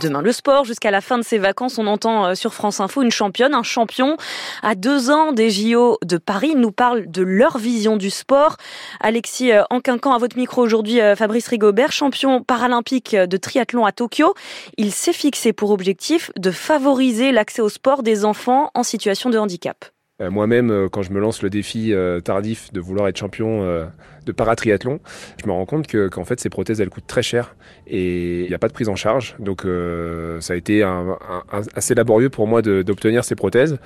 Demain, le sport, jusqu'à la fin de ses vacances, on entend euh, sur France Info une championne, un champion. À deux ans des JO de Paris, nous parlent de leur vision du sport. Alexis euh, Anquincan, à votre micro aujourd'hui, euh, Fabrice Rigobert, champion paralympique de triathlon à Tokyo. Il s'est fixé pour objectif de favoriser l'accès au sport des enfants en situation de handicap. Euh, moi-même, euh, quand je me lance le défi euh, tardif de vouloir être champion de paratriathlon, je me rends compte que, qu'en fait, ces prothèses, elles coûtent très cher et il n'y a pas de prise en charge. Donc, ça a été assez laborieux pour moi d'obtenir ces prothèses.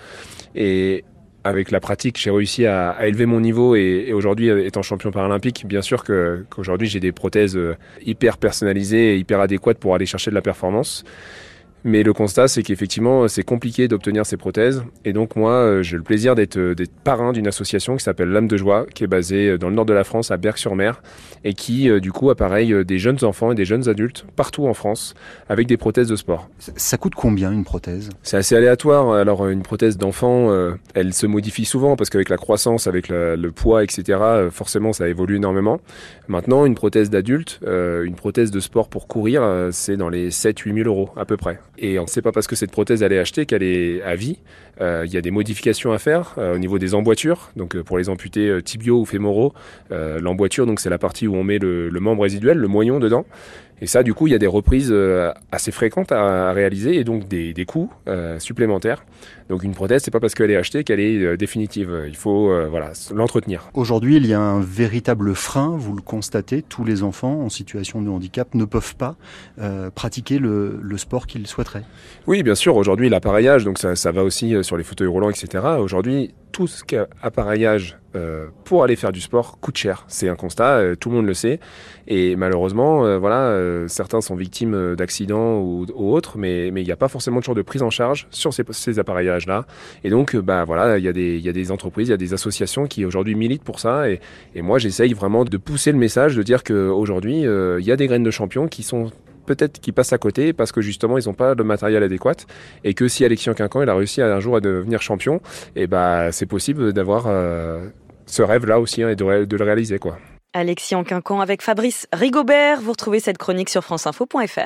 Et avec la pratique, j'ai réussi à, élever mon niveau et, aujourd'hui, étant champion paralympique, bien sûr qu'aujourd'hui, j'ai des prothèses hyper personnalisées et hyper adéquates pour aller chercher de la performance. Mais le constat, c'est qu'effectivement, c'est compliqué d'obtenir ces prothèses. Et donc, moi, euh, j'ai le plaisir d'être, euh, d'être parrain d'une association qui s'appelle L'âme de joie, qui est basée euh, dans le nord de la France, à Berck-sur-Mer, et qui, du coup, appareille des jeunes enfants et des jeunes adultes partout en France avec des prothèses de sport. Ça coûte combien une prothèse? C'est assez aléatoire. Alors, une prothèse d'enfant, elle se modifie souvent parce qu'avec la croissance, avec le poids, etc., forcément, ça évolue énormément. Maintenant, une prothèse d'adulte, une prothèse de sport pour courir, c'est dans les 7-8 000 euros à peu près. Et on ne sait pas parce que cette prothèse elle est achetée qu'elle est à vie. Euh, il y a des modifications à faire euh, au niveau des emboîtures. Donc euh, pour les amputés tibiaux ou fémoraux, l'emboîture donc c'est la partie où on met le, le membre résiduel, le moyon dedans. Et ça, du coup, il y a des reprises euh, assez fréquentes à, réaliser et donc des, des coûts euh, supplémentaires. Donc une prothèse, c'est pas parce qu'elle est achetée qu'elle est euh, définitive. Il faut voilà l'entretenir. Aujourd'hui, il y a un véritable frein. Vous le constatez, tous les enfants en situation de handicap ne peuvent pas pratiquer le, le sport qu'ils souhaiteraient. Oui, bien sûr. Aujourd'hui, l'appareillage, donc ça, ça va aussi sur les fauteuils roulants, etc. Aujourd'hui, tout ce qu'appareillage euh, pour aller faire du sport coûte cher. C'est un constat, euh, tout le monde le sait. Et malheureusement, euh, voilà, certains sont victimes d'accidents ou, autres, mais il n'y a pas forcément toujours de prise en charge sur ces, appareillages-là. Et donc, bah voilà, il y, a des, entreprises, il y a des associations qui aujourd'hui militent pour ça. Et, et moi, j'essaye vraiment de pousser le message, de dire qu'aujourd'hui, il y a des graines de champions qui sont peut-être qu'ils passent à côté parce que justement ils n'ont pas le matériel adéquat et que si Alexis Quincan il a réussi un jour à devenir champion, eh bah c'est possible d'avoir euh, ce rêve là aussi hein, et de, de, le réaliser quoi. Alexis Quincan avec Fabrice Rigobert, vous retrouvez cette chronique sur franceinfo.fr.